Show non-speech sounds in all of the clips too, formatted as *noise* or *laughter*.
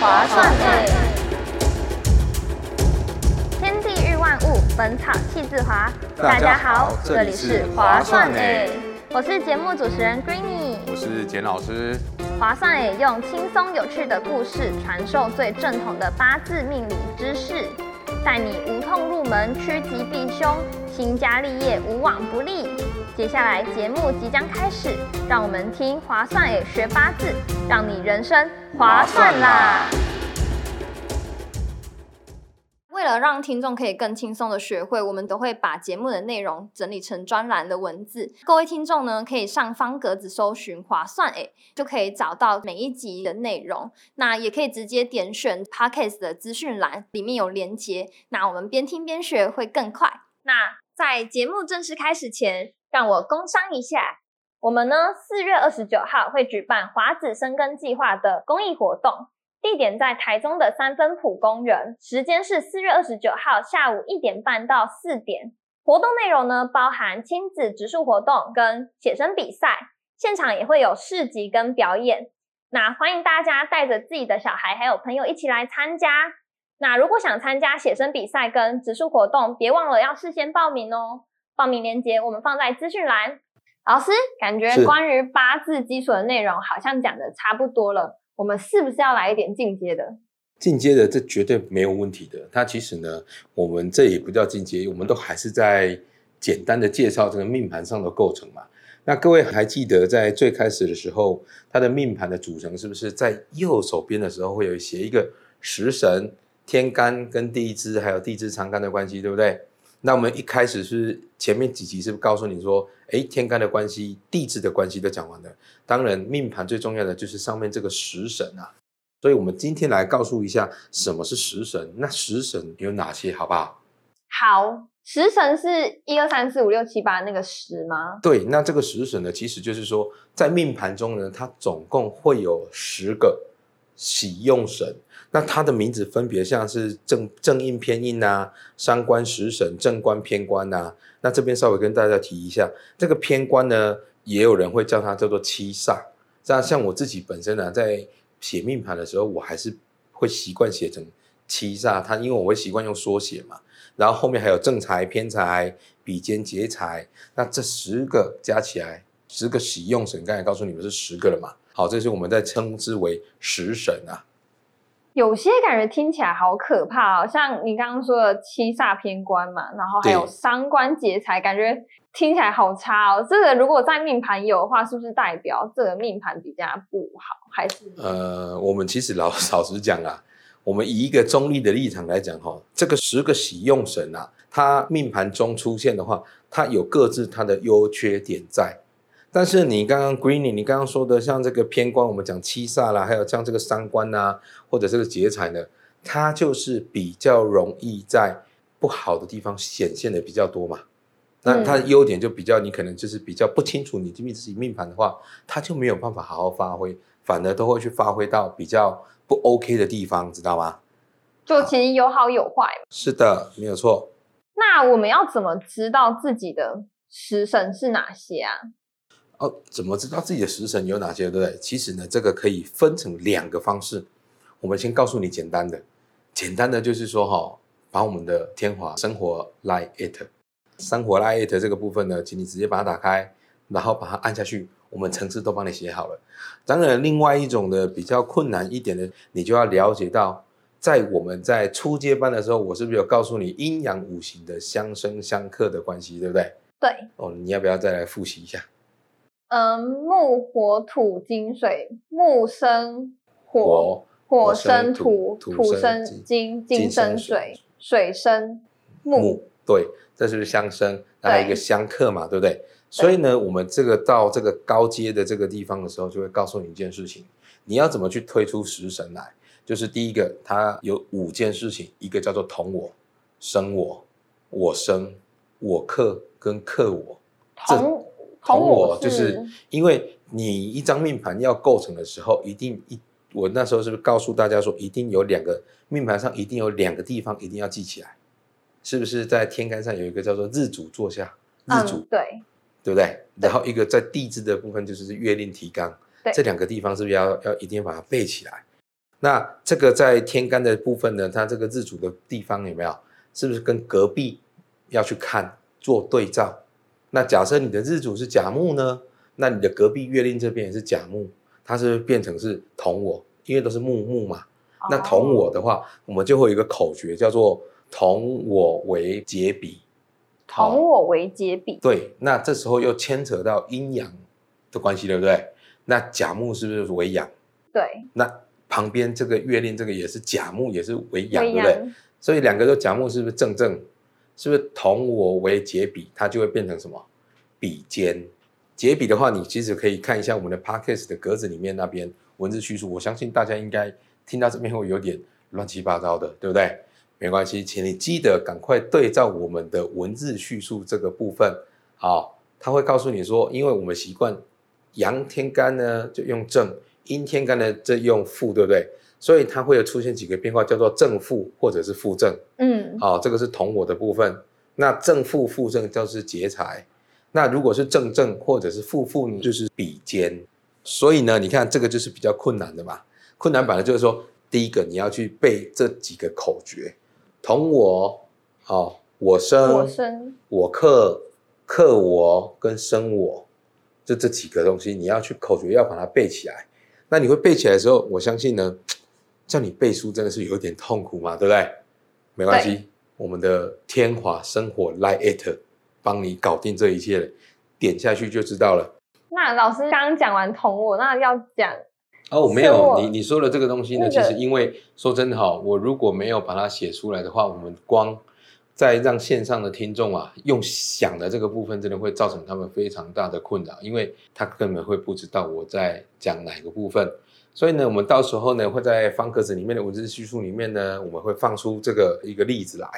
划算诶！天地日万物，本草气自华。大家好这里是划算诶我是节目主持人 Greeny。我是简老师。划算诶，用轻松有趣的故事传授最正统的八字命理知识，带你无痛入门，趋吉避凶，兴家立业无往不利。接下来节目即将开始，让我们听划算诶学八字，让你人生划算啦！为了让听众可以更轻松的学会，我们都会把节目的内容整理成专栏的文字。各位听众呢，可以上方格子搜寻“划算诶”，就可以找到每一集的内容。那也可以直接点选 Podcast 的资讯栏，里面有连接。那我们边听边学会更快。那在节目正式开始前，让我工商一下，我们呢四月二十九号会举办华子生根计划的公益活动，地点在台中的三分埔公园，时间是四月二十九号下午一点半到四点。活动内容呢包含亲子植树活动跟写生比赛，现场也会有市集跟表演。那欢迎大家带着自己的小孩还有朋友一起来参加。那如果想参加写生比赛跟植树活动，别忘了要事先报名哦。报名链接我们放在资讯栏。老师，感觉关于八字基础的内容好像讲的差不多了，我们是不是要来一点进阶的？进阶的这绝对没有问题的。它其实呢，我们这也不叫进阶，我们都还是在简单的介绍这个命盘上的构成嘛。那各位还记得在最开始的时候，它的命盘的组成是不是在右手边的时候会有写一个食神天干跟地支还有地支长干的关系，对不对？那我们一开始是前面几集是不是告诉你说，哎，天干的关系、地支的关系都讲完了。当然，命盘最重要的就是上面这个食神啊。所以，我们今天来告诉一下什么是食神。那食神有哪些，好不好？好，食神是一二三四五六七八那个食吗？对，那这个食神呢，其实就是说，在命盘中呢，它总共会有十个喜用神。那它的名字分别像是正正印偏印呐，伤官食神正官偏官呐。那这边稍微跟大家提一下，这个偏官呢，也有人会叫它叫做七煞。这样像我自己本身呢，在写命盘的时候，我还是会习惯写成七煞。它因为我会习惯用缩写嘛。然后后面还有正财偏财比肩劫财，那这十个加起来，十个喜用神，刚才告诉你们是十个了嘛？好，这是我们在称之为食神啊。有些感觉听起来好可怕哦，像你刚刚说的七煞偏官嘛，然后还有三官劫财，感觉听起来好差哦。这个如果在命盘有的话，是不是代表这个命盘比较不好？还是？呃，我们其实老 *laughs* 老实讲啊，我们以一个中立的立场来讲哈，这个十个喜用神啊，它命盘中出现的话，它有各自它的优缺点在。但是你刚刚 Greeny，你刚刚说的像这个偏官，我们讲七煞啦，还有像这个三官呐，或者这个劫财呢，它就是比较容易在不好的地方显现的比较多嘛。那它的优点就比较，你可能就是比较不清楚你自己命盘的话，它就没有办法好好发挥，反而都会去发挥到比较不 OK 的地方，知道吗？就其实有好有坏。是的，没有错。那我们要怎么知道自己的食神是哪些啊？哦，怎么知道自己的食神有哪些，对不对？其实呢，这个可以分成两个方式。我们先告诉你简单的，简单的就是说哈，把我们的天华生活 Light It 生活 Light It 这个部分呢，请你直接把它打开，然后把它按下去，我们层次都帮你写好了。当然，另外一种的比较困难一点的，你就要了解到，在我们在初阶班的时候，我是不是有告诉你阴阳五行的相生相克的关系，对不对？对。哦，你要不要再来复习一下？嗯，木火土金水，木生火，火生土，土生金，金生水，水生木。对，这就是相生，还有一个相克嘛，对不对？所以呢，我们这个到这个高阶的这个地方的时候，就会告诉你一件事情：你要怎么去推出食神来？就是第一个，它有五件事情，一个叫做同我、生我、我生、我克跟克我。同。同我就是因为你一张命盘要构成的时候，一定一我那时候是不是告诉大家说，一定有两个命盘上一定有两个地方一定要记起来，是不是在天干上有一个叫做日主坐下，日主对对不对？然后一个在地支的部分就是月令提纲，这两个地方是不是要要一定要把它背起来？那这个在天干的部分呢，它这个日主的地方有没有？是不是跟隔壁要去看做对照？那假设你的日主是甲木呢，那你的隔壁月令这边也是甲木，它是不是变成是同我，因为都是木木嘛。那同我的话，我们就会有一个口诀叫做“同我为解比”。同我为解比。对，那这时候又牵扯到阴阳的关系，对不对？那甲木是不是为阳？对。那旁边这个月令这个也是甲木，也是为阳，对不对？所以两个都甲木，是不是正正？是不是同我为解比？它就会变成什么？比肩。解比的话，你其实可以看一下我们的 podcast 的格子里面那边文字叙述。我相信大家应该听到这边会有点乱七八糟的，对不对？没关系，请你记得赶快对照我们的文字叙述这个部分。好，他会告诉你说，因为我们习惯阳天干呢就用正，阴天干呢就用负，对不对？所以它会有出现几个变化，叫做正负或者是负正。嗯，好，这个是同我的部分。那正负负正就是劫财。那如果是正正或者是负负，就是比肩。所以呢，你看这个就是比较困难的嘛。困难版的就是说，第一个你要去背这几个口诀：同我，好，我生，我生，我克，克我跟生我，就这几个东西，你要去口诀要把它背起来。那你会背起来的时候，我相信呢。叫你背书真的是有点痛苦嘛，对不对？没关系，我们的天华生活 Like It 帮你搞定这一切，点下去就知道了。那老师刚刚讲完同我，那要讲哦，没有你你说的这个东西呢，其实因为说真的哈，我如果没有把它写出来的话，我们光在让线上的听众啊用想的这个部分，真的会造成他们非常大的困扰，因为他根本会不知道我在讲哪个部分。所以呢，我们到时候呢会在方格子里面的文字叙述里面呢，我们会放出这个一个例子来，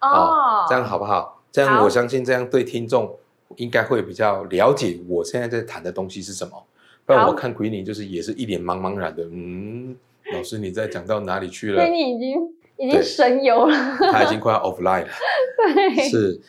哦，这样好不好？这样我相信这样对听众应该会比较了解我现在在谈的东西是什么。不然我看奎尼就是也是一脸茫茫然的，嗯，老师你在讲到哪里去了？奎尼已经已经神游了，他已经快要 offline 了。*laughs* 对，是。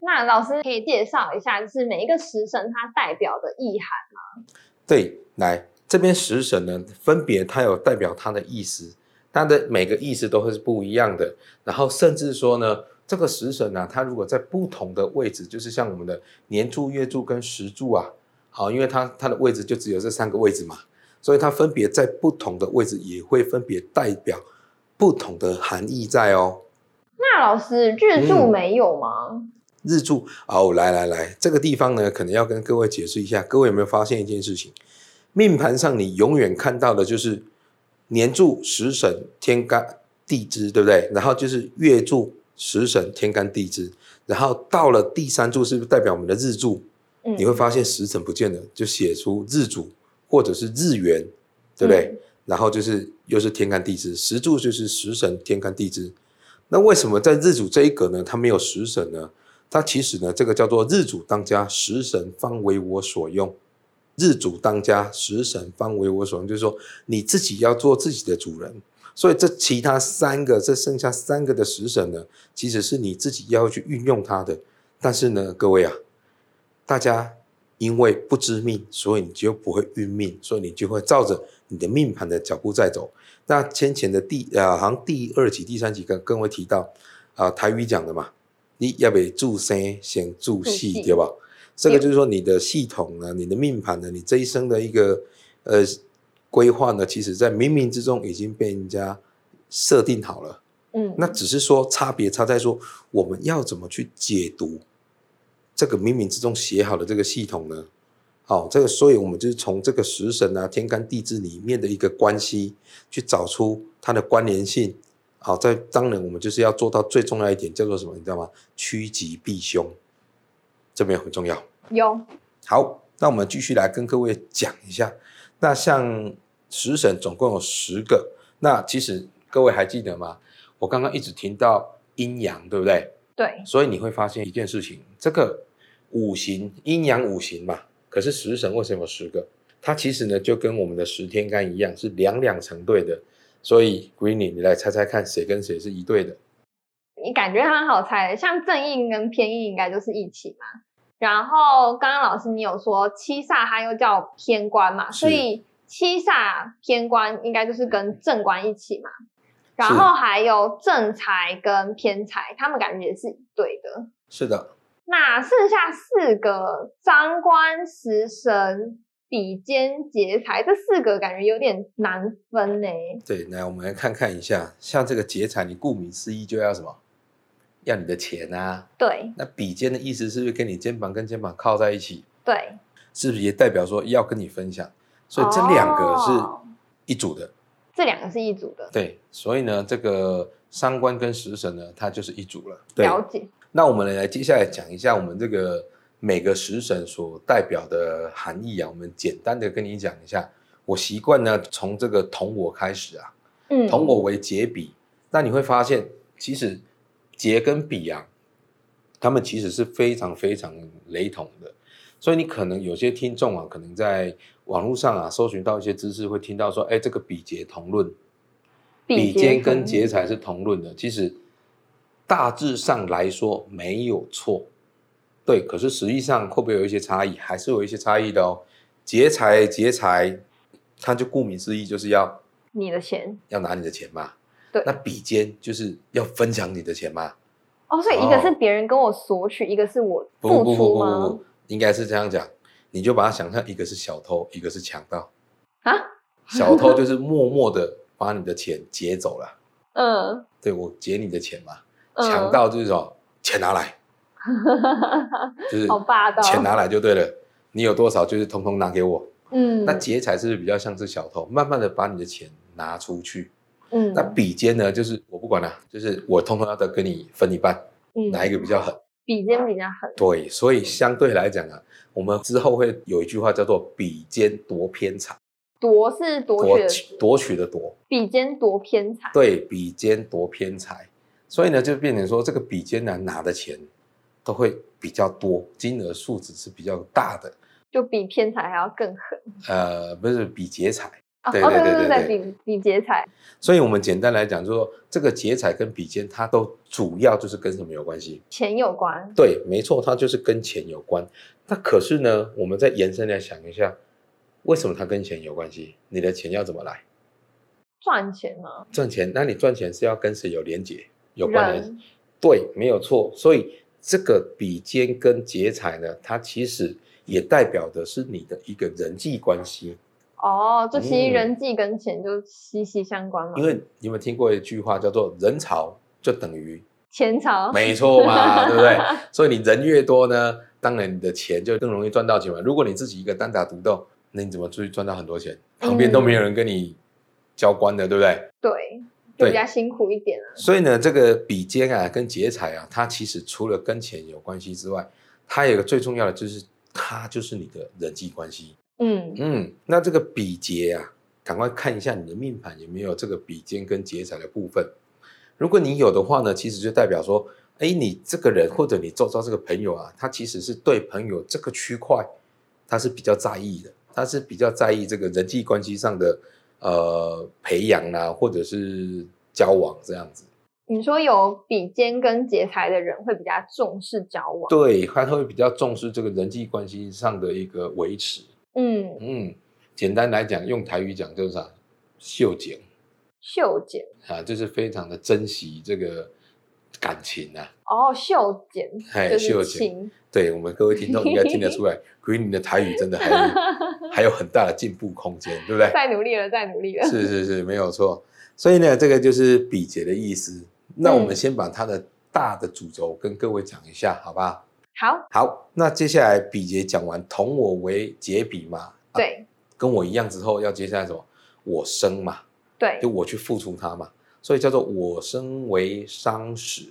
那老师可以介绍一下，就是每一个食神它代表的意涵吗？对，来。这边食神呢，分别它有代表它的意思，它的每个意思都会是不一样的。然后甚至说呢，这个食神呢，它如果在不同的位置，就是像我们的年柱、月柱跟时柱啊，好，因为它它的位置就只有这三个位置嘛，所以它分别在不同的位置也会分别代表不同的含义在哦。那老师日柱没有吗？日柱哦，来来来，这个地方呢，可能要跟各位解释一下。各位有没有发现一件事情？命盘上你永远看到的就是年柱食神天干地支，对不对？然后就是月柱食神天干地支，然后到了第三柱是不是代表我们的日柱？嗯，你会发现时辰不见了，就写出日主或者是日元，对不对？然后就是又是天干地支，时柱就是食神天干地支。那为什么在日主这一格呢？它没有食神呢？它其实呢，这个叫做日主当家，食神方为我所用。日主当家，食神方为我所用，就是说你自己要做自己的主人。所以这其他三个，这剩下三个的食神呢，其实是你自己要去运用它的。但是呢，各位啊，大家因为不知命，所以你就不会运命，所以你就会照着你的命盘的脚步在走。那先前的第啊，好像第二集、第三集跟各位提到啊，台语讲的嘛，你要不注生先注细，对吧？这个就是说，你的系统呢，你的命盘呢，你这一生的一个呃规划呢，其实在冥冥之中已经被人家设定好了。嗯，那只是说差别差在说，我们要怎么去解读这个冥冥之中写好的这个系统呢？好，这个，所以我们就是从这个食神啊、天干地支里面的一个关系，去找出它的关联性。好，在当然我们就是要做到最重要一点，叫做什么？你知道吗？趋吉避凶。这边很重要。有好，那我们继续来跟各位讲一下。那像十神总共有十个，那其实各位还记得吗？我刚刚一直听到阴阳，对不对？对。所以你会发现一件事情，这个五行阴阳五行嘛，可是十神为什么有十个？它其实呢就跟我们的十天干一样，是两两成对的。所以 Greeny，你来猜猜看，谁跟谁是一对的？你感觉很好猜，像正印跟偏印应该就是一起嘛。然后刚刚老师你有说七煞它又叫偏官嘛，所以七煞偏官应该就是跟正官一起嘛，然后还有正财跟偏财，他们感觉也是一对的。是的，那剩下四个张官、食神、比肩、劫财，这四个感觉有点难分呢。对，来我们来看看一下，像这个劫财，你顾名思义就要什么？要你的钱啊。对那比肩的意思是不是跟你肩膀跟肩膀靠在一起？对，是不是也代表说要跟你分享？所以这两个是哦一组的。这两个是一组的，对，所以呢，这个三官跟食神呢，它就是一组了。对，了解。那我们来接下来讲一下我们这个每个食神所代表的含义啊，我们简单的跟你讲一下。我习惯呢从这个同我开始啊，嗯，同我为劫比，那你会发现其实劫跟比啊，他们其实是非常非常雷同的。所以你可能有些听众啊，可能在网络上啊搜寻到一些知识，会听到说，哎，这个比劫同论，比肩跟劫财是同论的。其实大致上来说没有错，对。可是实际上会不会有一些差异？还是有一些差异的哦。劫财劫财，它就顾名思义就是要你的钱要拿你的钱嘛。对那比肩就是要分享你的钱嘛。哦，所以一个哦是别人跟我索取，一个是我不付不不不不不？，应该是这样讲。你就把它想象一个是小偷，一个是强盗。啊，小偷就是默默的把你的钱劫走了。*laughs* 嗯，对我劫你的钱嘛。嗯强盗就是说钱拿来，*laughs* 就是好霸道，钱拿来就对了。你有多少就是通通拿给我。嗯，那劫财是不是比较像是小偷，慢慢的把你的钱拿出去。嗯，那比肩呢，就是我不管了，就是我通通要的跟你分一半，嗯。哪一个比较狠？比肩比较狠，对，所以相对来讲啊，我们之后会有一句话叫做“比肩夺偏财。夺是”，夺取夺取的夺，比肩夺偏财，对比肩夺偏财，所以呢，就变成说这个比肩呢拿的钱都会比较多，金额数值是比较大的，就比偏财还要更狠。呃，不是比劫财，对对对对，对对比比劫财，所以我们简单来讲，就说这个劫财跟比肩，它都主要就是跟什么有关系？钱有关，对，没错，它就是跟钱有关。那可是呢，我们再延伸来想一下，为什么它跟钱有关系？你的钱要怎么来？赚钱嘛，赚钱，那你赚钱是要跟谁有连结、有关联？人对，没有错。所以这个比肩跟劫财呢，它其实也代表的是你的一个人际关系。哦，这其实嗯人际跟钱就息息相关嘛。因为你有没有听过一句话叫做“人潮就等于 *laughs* 钱潮，没错嘛，*laughs* 对不对？所以你人越多呢，当然你的钱就更容易赚到钱嘛。如果你自己一个单打独斗，那你怎么出去赚到很多钱？旁边都没有人跟你交关的，对不对？对，就对比较辛苦一点啊。所以呢，这个比肩啊跟劫财啊，它其实除了跟钱有关系之外，它有一个最重要的就是它就是你的人际关系。嗯，嗯，那这个比劫啊，赶快看一下你的命盘有没有这个比肩跟劫财的部分。如果你有的话呢，其实就代表说，哎，你这个人或者你周遭这个朋友啊，他其实是对朋友这个区块，他是比较在意的，他是比较在意这个人际关系上的呃培养啊，或者是交往这样子。你说有比肩跟劫财的人会比较重视交往，对，他会比较重视这个人际关系上的一个维持。嗯，嗯，简单来讲，用台语讲就是啥，秀景。秀剪，啊，就是非常的珍惜这个感情啊。哦，秀剪哎就是秀剪，对我们各位听众应该听得出来，*laughs* 鬼你的台语真的还有 *laughs* 还有很大的进步空间，对不对？再努力了，再努力了。是是是，没有错。所以呢，这个就是比劫的意思。那我们嗯先把它的大的主轴跟各位讲一下，好不好？好，那接下来比劫讲完，同我为劫比嘛，啊对。跟我一样之后，要接下来什么？我生嘛，对。就，我去付出它嘛，所以叫做我生为商时。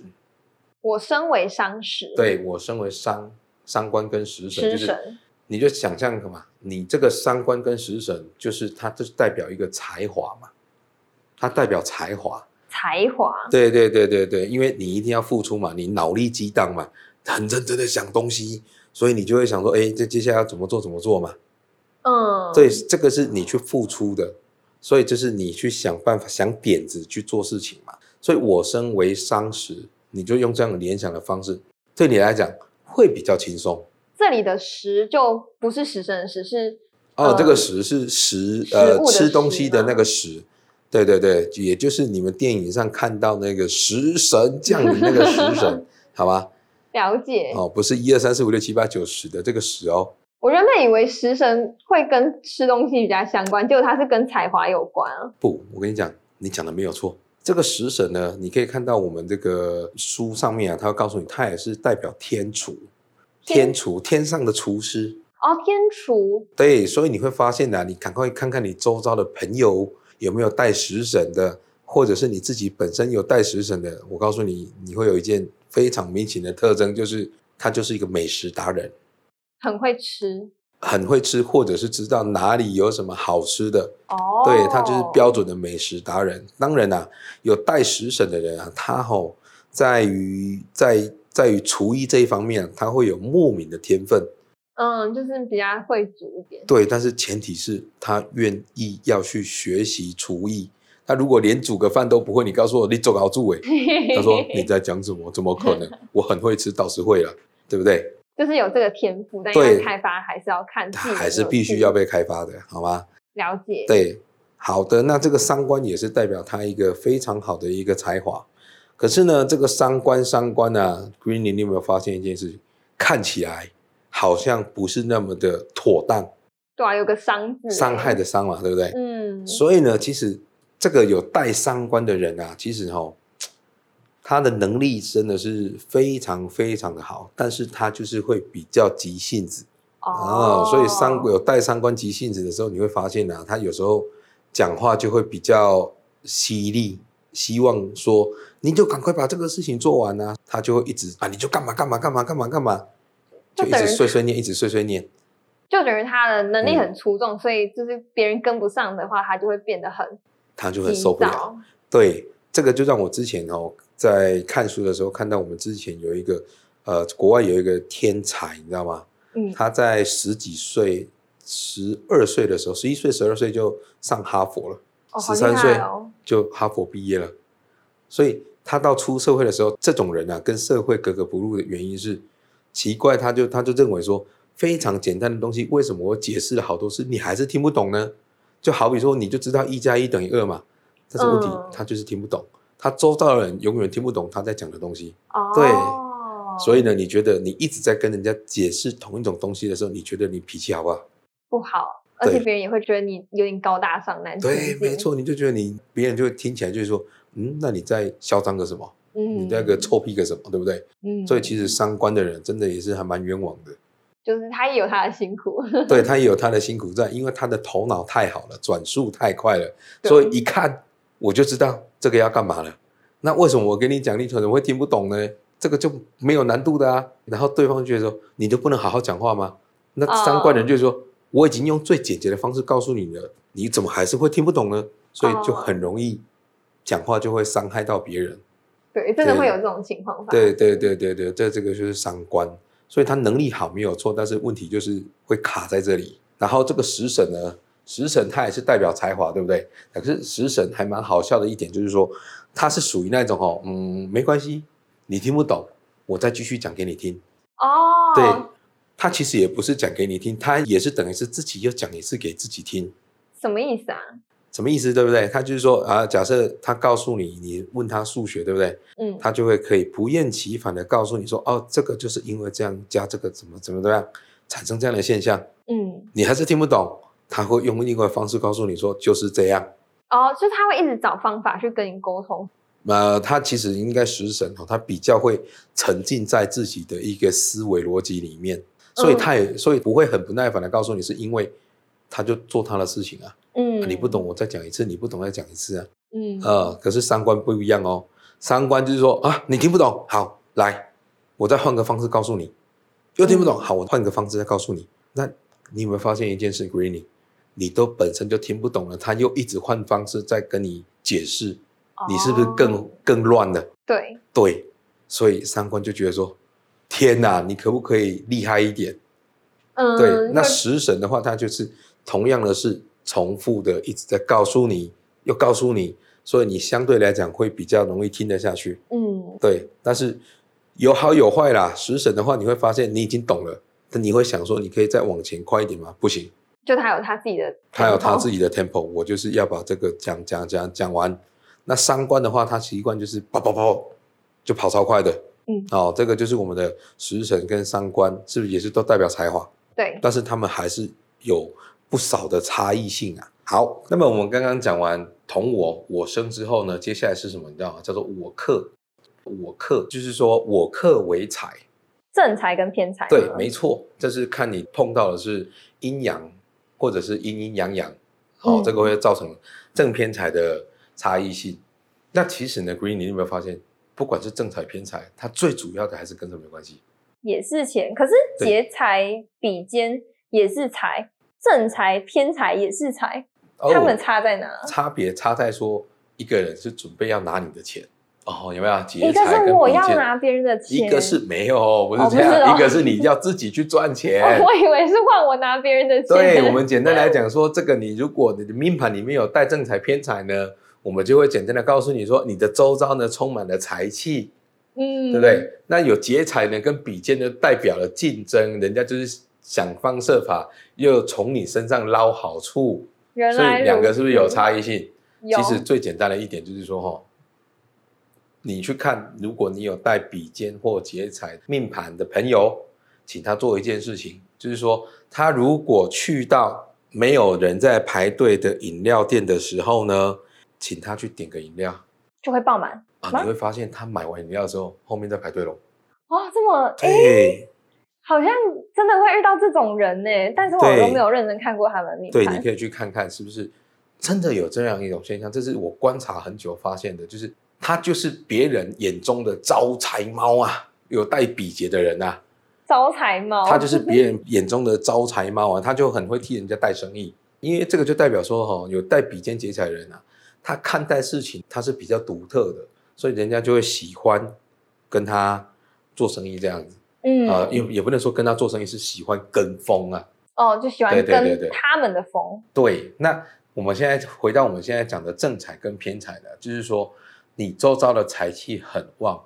我生为商时，，对我生为商商官跟食神，就是食神，你就想象嘛，你这个商官跟食神，就是它就是代表一个才华嘛，它代表才华。才华，对对对对对，因为你一定要付出嘛，你脑力激荡嘛，很认真的想东西，所以你就会想说，哎，这接下来要怎么做怎么做嘛。嗯，对，这个是你去付出的，所以就是你去想办法、想点子去做事情嘛。所以我身为商时，你就用这样的联想的方式，对你来讲会比较轻松。这里的时就不是食神的时，是哦，这个嗯食是食食呃吃东西的那个食，对对对，也就是你们电影上看到那个食神降临那个食神，*laughs* 好吧？了解。哦，不是一二三四五六七八九十的这个十哦。我原本以为食神会跟吃东西比较相关，结果它是跟才华有关啊。不，我跟你讲，你讲的没有错。这个食神呢，你可以看到我们这个书上面啊，它会告诉你，它也是代表天厨，天天厨天上的厨师。哦，天厨对，所以你会发现呢、你赶快看看你周遭的朋友有没有带食神的，或者是你自己本身有带食神的。我告诉你，你会有一件非常明显的特征，就是他就是一个美食达人，很会吃很会吃，或者是知道哪里有什么好吃的。哦。对他就是标准的美食达人。当然啦、有带食神的人啊，他吼在于在在于厨艺这一方面啊，他会有莫名的天分。嗯，就是比较会煮一点。对，但是前提是他愿意要去学习厨艺。他如果连煮个饭都不会，你告诉我你做好煮诶，*laughs* 他说你在讲什么？怎么可能？我很会吃，倒是会了，对不对？就是有这个天赋，但对要开发还是要看自己还是必须要被开发的，好吗？了解。对，好的，那这个三观也是代表他一个非常好的一个才华。可是呢，这个三观三观啊，Green，你有没有发现一件事情？看起来好像不是那么的妥当，对啊，有个伤字欸，伤害的伤嘛，对不对？嗯，所以呢，其实这个有带三观的人啊，其实哈、他的能力真的是非常非常的好，但是他就是会比较急性子。啊、所以三有带三观急性子的时候，你会发现啊，他有时候讲话就会比较犀利，希望说你就赶快把这个事情做完啊，他就会一直啊，你就干嘛干嘛干嘛干嘛干嘛，就一直碎碎念，一直碎碎念。就等于他的能力嗯。很出众，所以就是别人跟不上的话，他就会变得很他就很受不了。躁。对，这个就让我之前哦，在看书的时候看到我们之前有一个呃，国外有一个天才，你知道吗？嗯，他在十几岁、十二岁的时候，十一岁、十二岁就上哈佛了，十三岁。就哈佛毕业了。所以他到出社会的时候，这种人啊，跟社会格格不入的原因是奇怪，他就他就认为说，非常简单的东西，为什么我解释了好多次，你还是听不懂呢？就好比说，你就知道一加一等于二嘛，但是问题、嗯他就是听不懂，他周遭的人永远听不懂他在讲的东西。哦，对所以呢，你觉得你一直在跟人家解释同一种东西的时候，你觉得你脾气好不好？不好，而且对别人也会觉得你有点高大上、难听对，没，错，你就觉得你别人就会听起来就是说，嗯，那你在嚣张个什么？嗯，你那个臭屁个什么？对不对？嗯，所以其实三观的人真的也是还蛮冤枉的。就是他也有他的辛苦，*laughs* 对他也有他的辛苦在，因为他的头脑太好了，转速太快了，所以一看我就知道这个要干嘛了。那为什么我给你讲，你可能会听不懂呢？这个就没有难度的啊。然后对方就觉得说，你就不能好好讲话吗？那三观人就说，我已经用最简洁的方式告诉你了，你怎么还是会听不懂呢？所以就很容易讲话就会伤害到别人。对，真的会有这种情况发生。对对对对对，这这个就是三观，所以他能力好没有错，但是问题就是会卡在这里。然后这个食神呢，食神他也是代表才华，对不对？可是食神还蛮好笑的一点就是说，他是属于那种哦，嗯，没关系，你听不懂，我再继续讲给你听。哦，对，他其实也不是讲给你听，他也是等于是自己又讲一次给自己听。什么意思啊？什么意思？对不对？他就是说啊，假设他告诉你，你问他数学，对不对？嗯，他就会可以不厌其烦的告诉你说，哦，这个就是因为这样加这个怎么怎么怎么样产生这样的现象，嗯，你还是听不懂，他会用另外的方式告诉你说就是这样。哦，就他会一直找方法去跟你沟通。呃，他其实应该食神哦，他比较会沉浸在自己的一个思维逻辑里面，所以他也、所以不会很不耐烦的告诉你，是因为他就做他的事情啊，嗯，啊你不懂我再讲一次，你不懂再讲一次啊，嗯，呃，可是三观不一样哦，三观就是说啊，你听不懂，好，来，我再换个方式告诉你，又听不懂，嗯好，我换个方式再告诉你。那你有没有发现一件事，Greeny，你都本身就听不懂了，他又一直换方式在跟你解释，你是不是更、哦更乱了？对？对，所以三观就觉得说，天哪，你可不可以厉害一点？嗯，对，那会食神的话，他就是同样的是重复的一直在告诉你，又告诉你，所以你相对来讲会比较容易听得下去。嗯，对，但是有好有坏啦。食神的话，你会发现你已经懂了，但你会想说，你可以再往前快一点吗？不行，就他有他自己的，他有他自己的 tempo，我就是要把这个讲讲讲讲完。那三观的话，他习惯就是跑跑跑，就跑超快的。嗯，哦，这个就是我们的食神跟三观，是不是也是都代表才华？对，但是他们还是有不少的差异性啊。好，那么我们刚刚讲完同我我生之后呢，接下来是什么？你知道吗？叫做我克。我克就是说我克为财，正财跟偏财。对，没错，这是看你碰到的是阴阳，或者是阴阴阳阳，哦，这个会造成正偏财的差异性。那其实呢，Green，你有没有发现，不管是正财偏财，它最主要的还是跟什么有关系？也是钱，可是劫财比肩也是财，正财偏财也是财。他们差在哪？差别差在说，一个人是准备要拿你的钱哦，有没有？一个是我要拿别人的钱，一个是没有，不是这样，一个是你要自己去赚钱。*laughs* 我以为是换我拿别人的钱。对我们简单来讲说，这个你如果你的命盘里面有带正财偏财呢，我们就会简单的告诉你说，你的周遭呢充满了财气，嗯，对不对？那有劫财呢，跟比肩呢代表了竞争，人家就是想方设法又从你身上捞好处。所以两个是不是有差异性？其实最简单的一点就是说，哈，你去看，如果你有带比肩或劫财命盘的朋友，请他做一件事情，就是说，他如果去到没有人在排队的饮料店的时候呢，请他去点个饮料，就会爆满啊！你会发现他买完饮料之后，后面在排队喽。哇，这么哎。好像真的会遇到这种人呢，但是我都没有认真看过他们命对，你可以去看看是不是真的有这样一种现象。这是我观察很久发现的，就是他就是别人眼中的招财猫啊，有带比劫的人啊，招财猫，他就是别人 *laughs* 眼中的招财猫啊，他就很会替人家带生意，因为这个就代表说哈，有带比肩劫财的人啊，他看待事情他是比较独特的，所以人家就会喜欢跟他做生意这样子。嗯啊，也也不能说跟他做生意是喜欢跟风啊，哦，就喜欢跟他们的风。对，那我们现在回到我们现在讲的正财跟偏财的，就是说你周遭的财气很旺。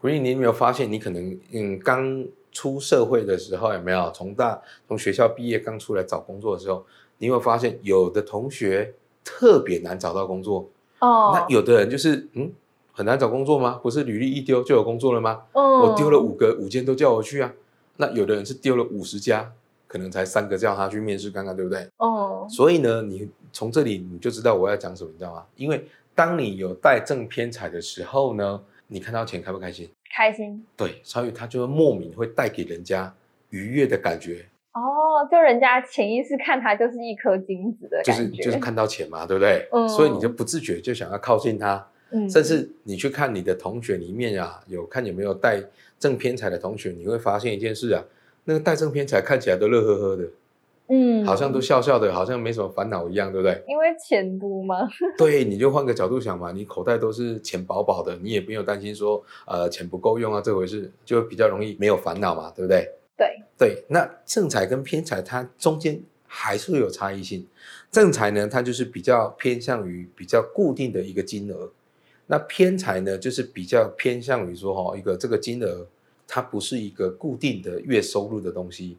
所以你有没有发现，你可能嗯刚出社会的时候有没有从大从学校毕业刚出来找工作的时候，你有没有发现有的同学特别难找到工作？哦，那有的人就是嗯。很难找工作吗？不是履历一丢就有工作了吗？我丢了五个五间都叫我去啊。那有的人是丢了五十家，可能才三个叫他去面试看看，对不对？哦。所以呢，你从这里你就知道我要讲什么，你知道吗？因为当你有带正偏财的时候呢，你看到钱开不开心？开心。对，所以他就会莫名会带给人家愉悦的感觉。哦，就人家潜意识看他就是一颗金子的感觉，就是就是看到钱嘛，对不对？嗯。所以你就不自觉就想要靠近他。甚至你去看你的同学里面啊，有看有没有带正偏财的同学，你会发现一件事啊，那个带正偏财看起来都乐呵呵的，嗯，好像都笑笑的，好像没什么烦恼一样，对不对？因为钱多吗？*laughs* 对，你就换个角度想嘛，你口袋都是钱饱饱的，你也没有担心说呃钱不够用啊这回事，就比较容易没有烦恼嘛，对不对？对对，那正财跟偏财它中间还是会有差异性，正财呢，它就是比较偏向于比较固定的一个金额。那偏财呢，就是比较偏向于说哈，一个这个金额，它不是一个固定的月收入的东西，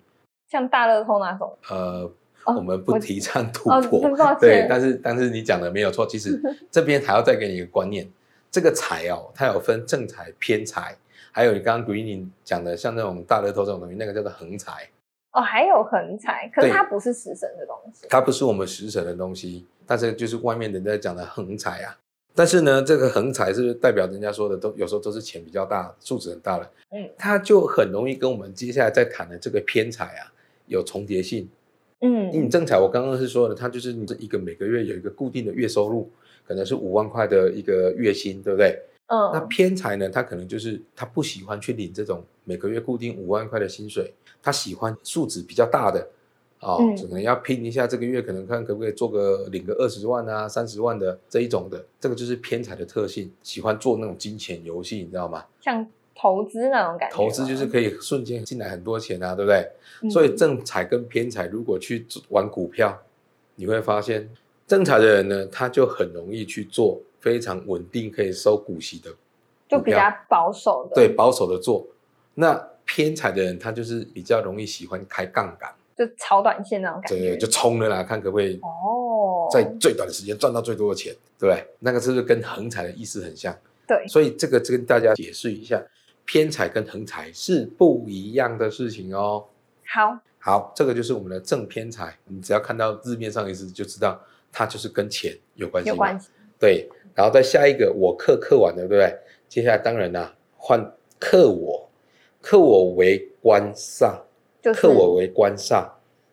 像大乐透那种。呃，我们不提倡突破，*laughs* 对，但是但是你讲的没有错，其实 *laughs* 这边还要再给你一个观念，这个财哦，它有分正财、偏财，还有你刚刚 Greening 讲的像那种大乐透这种东西，那个叫做横财。哦，还有横财，可是它不是食神的东西，它不是我们食神的东西，但是就是外面人在讲的横财啊。但是呢，这个横财是代表人家说的都有时候都是钱比较大，数值很大的，嗯，它就很容易跟我们接下来在谈的这个偏财啊有重叠性，嗯，你正财我刚刚是说的，它就是你这一个每个月有一个固定的月收入，可能是五万块的一个月薪，对不对？嗯，那偏财呢，他可能就是他不喜欢去领这种每个月固定五万块的薪水，他喜欢数值比较大的。哦，可能要拼一下，这个月可能看可不可以做个领个二十万啊、三十万的这一种的，这个就是偏财的特性，喜欢做那种金钱游戏，你知道吗？像投资那种感觉。投资就是可以瞬间进来很多钱啊，对不对？所以正财跟偏财如果去玩股票，你会发现正财的人呢，他就很容易去做非常稳定可以收股息的，就比较保守的。对，保守的做。那偏财的人，他就是比较容易喜欢开杠杆。就超短线那种感这觉，就冲了啦，看可不可以哦，在最短的时间赚到最多的钱，对不对？那个是不是跟横财的意思很像？对所以这个跟大家解释一下，偏财跟横财是不一样的事情哦。好，好，这个就是我们的正偏财，你只要看到字面上意思就知道它就是跟钱有关系嘛。有关系，对，然后再下一个我克克完了，对不对？接下来当然啦、换克我，克我为官煞，就是克我为官煞。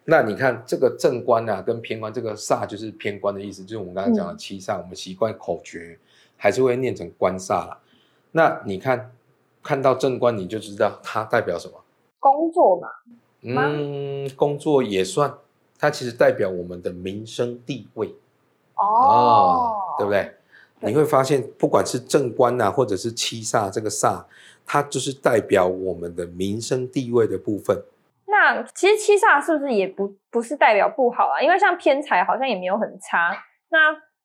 那你看这个正官啊，跟偏官，这个煞就是偏官的意思，就是我们刚刚讲的嗯七煞，我们习惯口诀还是会念成官煞啦。那你看看到正官，你就知道它代表什么？工作嘛，嗯，工作也算，它其实代表我们的民生地位。哦，对不？对？你会发现，不管是正官呐、或者是七煞，这个煞，它就是代表我们的民生地位的部分。那其实七煞是不是也不不是代表不好啊？因为像偏财好像也没有很差，那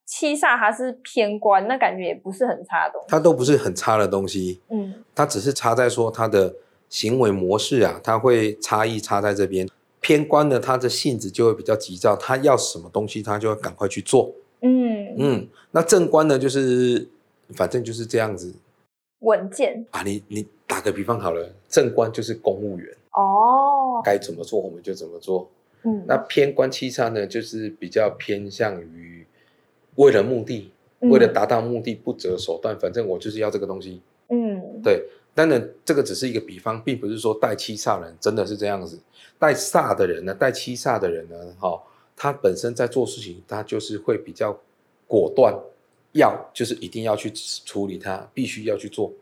七煞它是偏官，那感觉也不是很差的东西。它都不是很差的东西，嗯，它只是差在说它的行为模式啊，它会差异差在这边。偏官呢，他的性子就会比较急躁，他要什么东西，他就要赶快去做。嗯嗯，那正官呢，就是反正就是这样子稳健啊。你你打个比方好了，正官就是公务员，哦，该怎么做我们就怎么做。嗯，那偏官七煞呢，就是比较偏向于为了目的，嗯为了达到目的不择手段，反正我就是要这个东西。嗯，对，当然这个只是一个比方，并不是说带七煞人真的是这样子。带煞的人呢，带七煞的人呢，哈、他本身在做事情，他就是会比较果断，要就是一定要去处理他，必须要去做。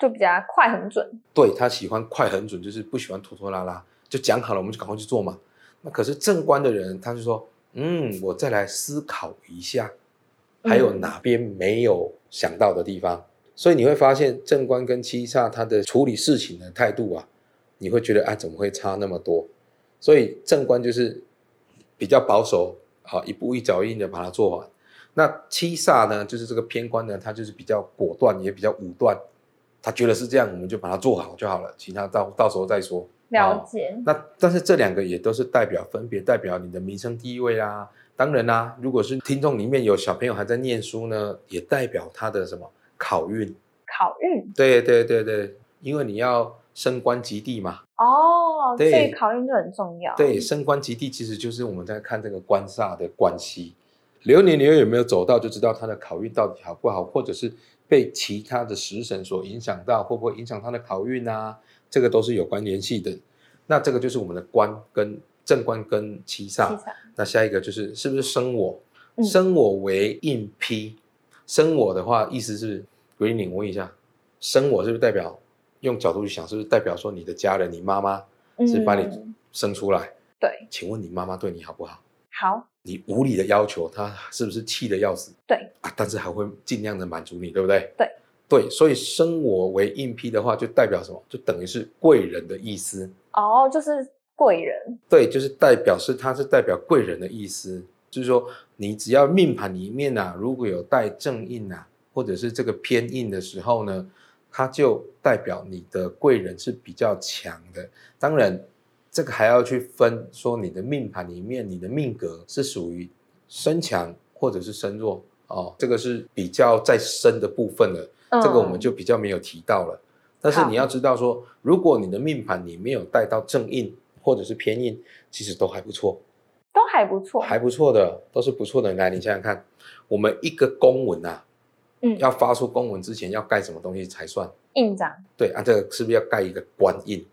就比较快很准。对他喜欢快很准，就是不喜欢拖拖拉拉，就讲好了我们就赶快去做嘛。那可是正官的人，他就说，嗯，我再来思考一下，还有嗯哪边没有想到的地方。所以你会发现正官跟七煞他的处理事情的态度啊，你会觉得啊怎么会差那么多？所以正官就是比较保守，好一步一脚印的把它做完。那七煞呢，就是这个偏官呢，他就是比较果断，也比较武断。他觉得是这样，我们就把它做好就好了，其他到到时候再说。哦了解，那但是这两个也都是代表，分别代表你的民生地位啦。当然啦，如果是听众里面有小朋友还在念书呢，也代表他的什么考运。考运对对对对，因为你要升官及第嘛。哦，所对以考运就很重要。对，升官及第其实就是我们在看这个官煞的关系。流年流月有没有走到，就知道他的考运到底好不好，或者是被其他的食神所影响到，会不会影响他的考运啊？这个都是有关联系的。那这个就是我们的官跟正官跟七煞。那下一个就是是不是生我？嗯生我为印批。生我的话，意思是鬼领，我问一下，生我是不是代表用角度去想，是不是代表说你的家人，你妈妈是把你嗯生出来？对，请问你妈妈对你好不好？好，你无理的要求他，是不是气的要死对，啊？但是还会尽量的满足你，对不对？对，对，所以生我为印批的话，就代表什么？就等于是贵人的意思。哦，就是贵人，对，就是代表是它是代表贵人的意思，就是说你只要命盘里面啊，如果有带正印啊，或者是这个偏印的时候呢，它就代表你的贵人是比较强的。当然，这个还要去分说你的命盘里面，你的命格是属于身强或者是身弱哦，这个是比较在身的部分了。嗯这个我们就比较没有提到了。但是你要知道说，如果你的命盘你没有带到正印或者是偏印，其实都还不错，都还不错，还不错的，都是不错的。来，你想想看，我们一个公文啊，嗯，要发出公文之前要盖什么东西才算？印章，对啊，这个是不是要盖一个官印？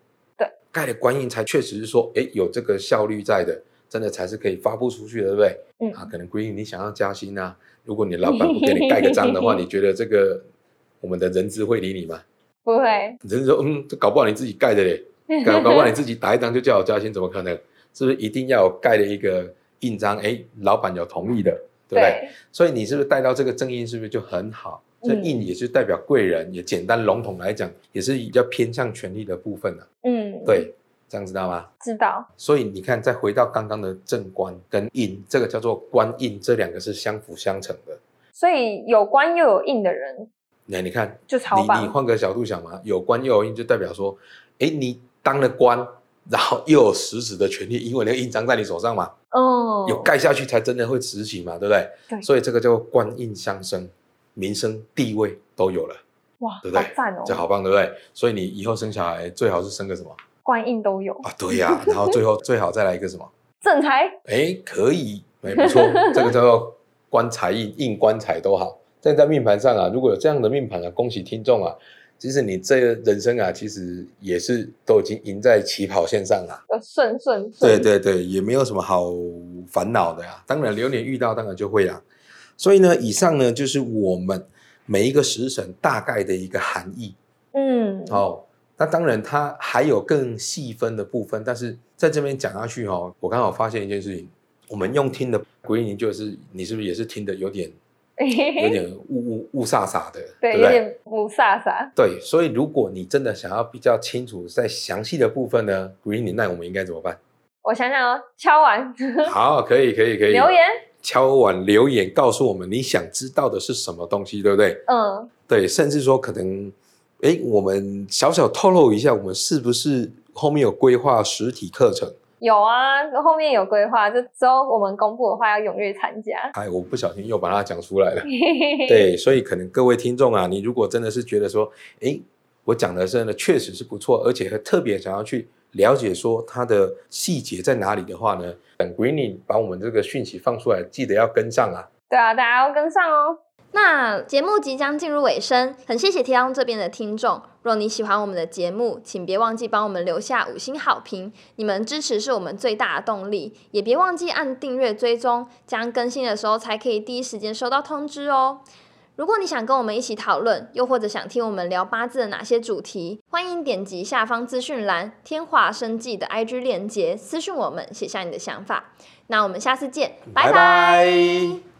对，盖了官印才确实是说，哎，有这个效率在的，真的才是可以发布出去的，对不对？嗯，啊，可能 Green 你想要加薪啊，如果你老板不给你盖个章的话，*laughs* 你觉得这个我们的人资会理你吗？不会，人资说，嗯，这搞不好你自己盖的嘞，搞搞不好你自己打一张就叫我加薪，怎么可能？是不是一定要有盖的一个印章？哎，老板有同意的，对不对？对，所以你是不是带到这个正印，是不是就很好？这嗯印也是代表贵人，也简单笼统来讲，也是比较偏向权力的部分了、嗯，，对，这样知道吗？知道，所以你看，再回到刚刚的正官跟印，这个叫做官印，这两个是相辅相成的。所以有官又有印的人那你看，就超你你棒，换个角度想嘛，有官又有印，就代表说，哎，你当了官，然后又有实质的权利，因为那个印章在你手上嘛，哦，有盖下去才真的会执行嘛，对不对？对所以这个叫官印相生，民生地位都有了，哇，对不对好赞哦，这好棒，对不对？所以你以后生小孩最好是生个什么官印都有，啊？对呀、*laughs* 然后最后最好再来一个什么？正财哎，可以，哎，不错，*laughs* 这个叫做官财印，印官财都好。但在命盘上啊，如果有这样的命盘啊，恭喜听众啊！其实你这个人生啊，其实也是都已经赢在起跑线上了。有顺顺对顺，对对，也没有什么好烦恼的呀。当然，流年遇到当然就会啦。所以呢，以上呢就是我们每一个时辰大概的一个含义嗯，哦。那当然，它还有更细分的部分，但是在这边讲下去哦，我刚好发现一件事情，我们用听的归你就是你是不是也是听的有点 *laughs* 有点雾雾雾煞煞的，对？有点雾飒飒，对，所以如果你真的想要比较清楚在详细的部分呢，Green 那我们应该怎么办？我想想哦，敲完 *laughs* 好，可以，可以，可以。留言，敲完留言告诉我们你想知道的是什么东西，对不对？嗯，对，甚至说可能，哎，我们小小透露一下，我们是不是后面有规划实体课程？有啊，后面有规划，就之后我们公布的话要踊跃参加。哎，我不小心又把它讲出来了。*laughs* 对，所以可能各位听众啊，你如果真的是觉得说，哎，我讲的真的确实是不错，而且还特别想要去了解说它的细节在哪里的话呢，等 Greening 把我们这个讯息放出来，记得要跟上啊。对啊，大家要跟上哦。那节目即将进入尾声，很谢谢提纲这边的听众。若你喜欢我们的节目，请别忘记帮我们留下五星好评，你们支持是我们最大的动力。也别忘记按订阅追踪，将更新的时候才可以第一时间收到通知哦。如果你想跟我们一起讨论，又或者想听我们聊八字的哪些主题，欢迎点击下方资讯栏天华生技的 IG 链接，私讯我们，写下你的想法。那我们下次见，拜拜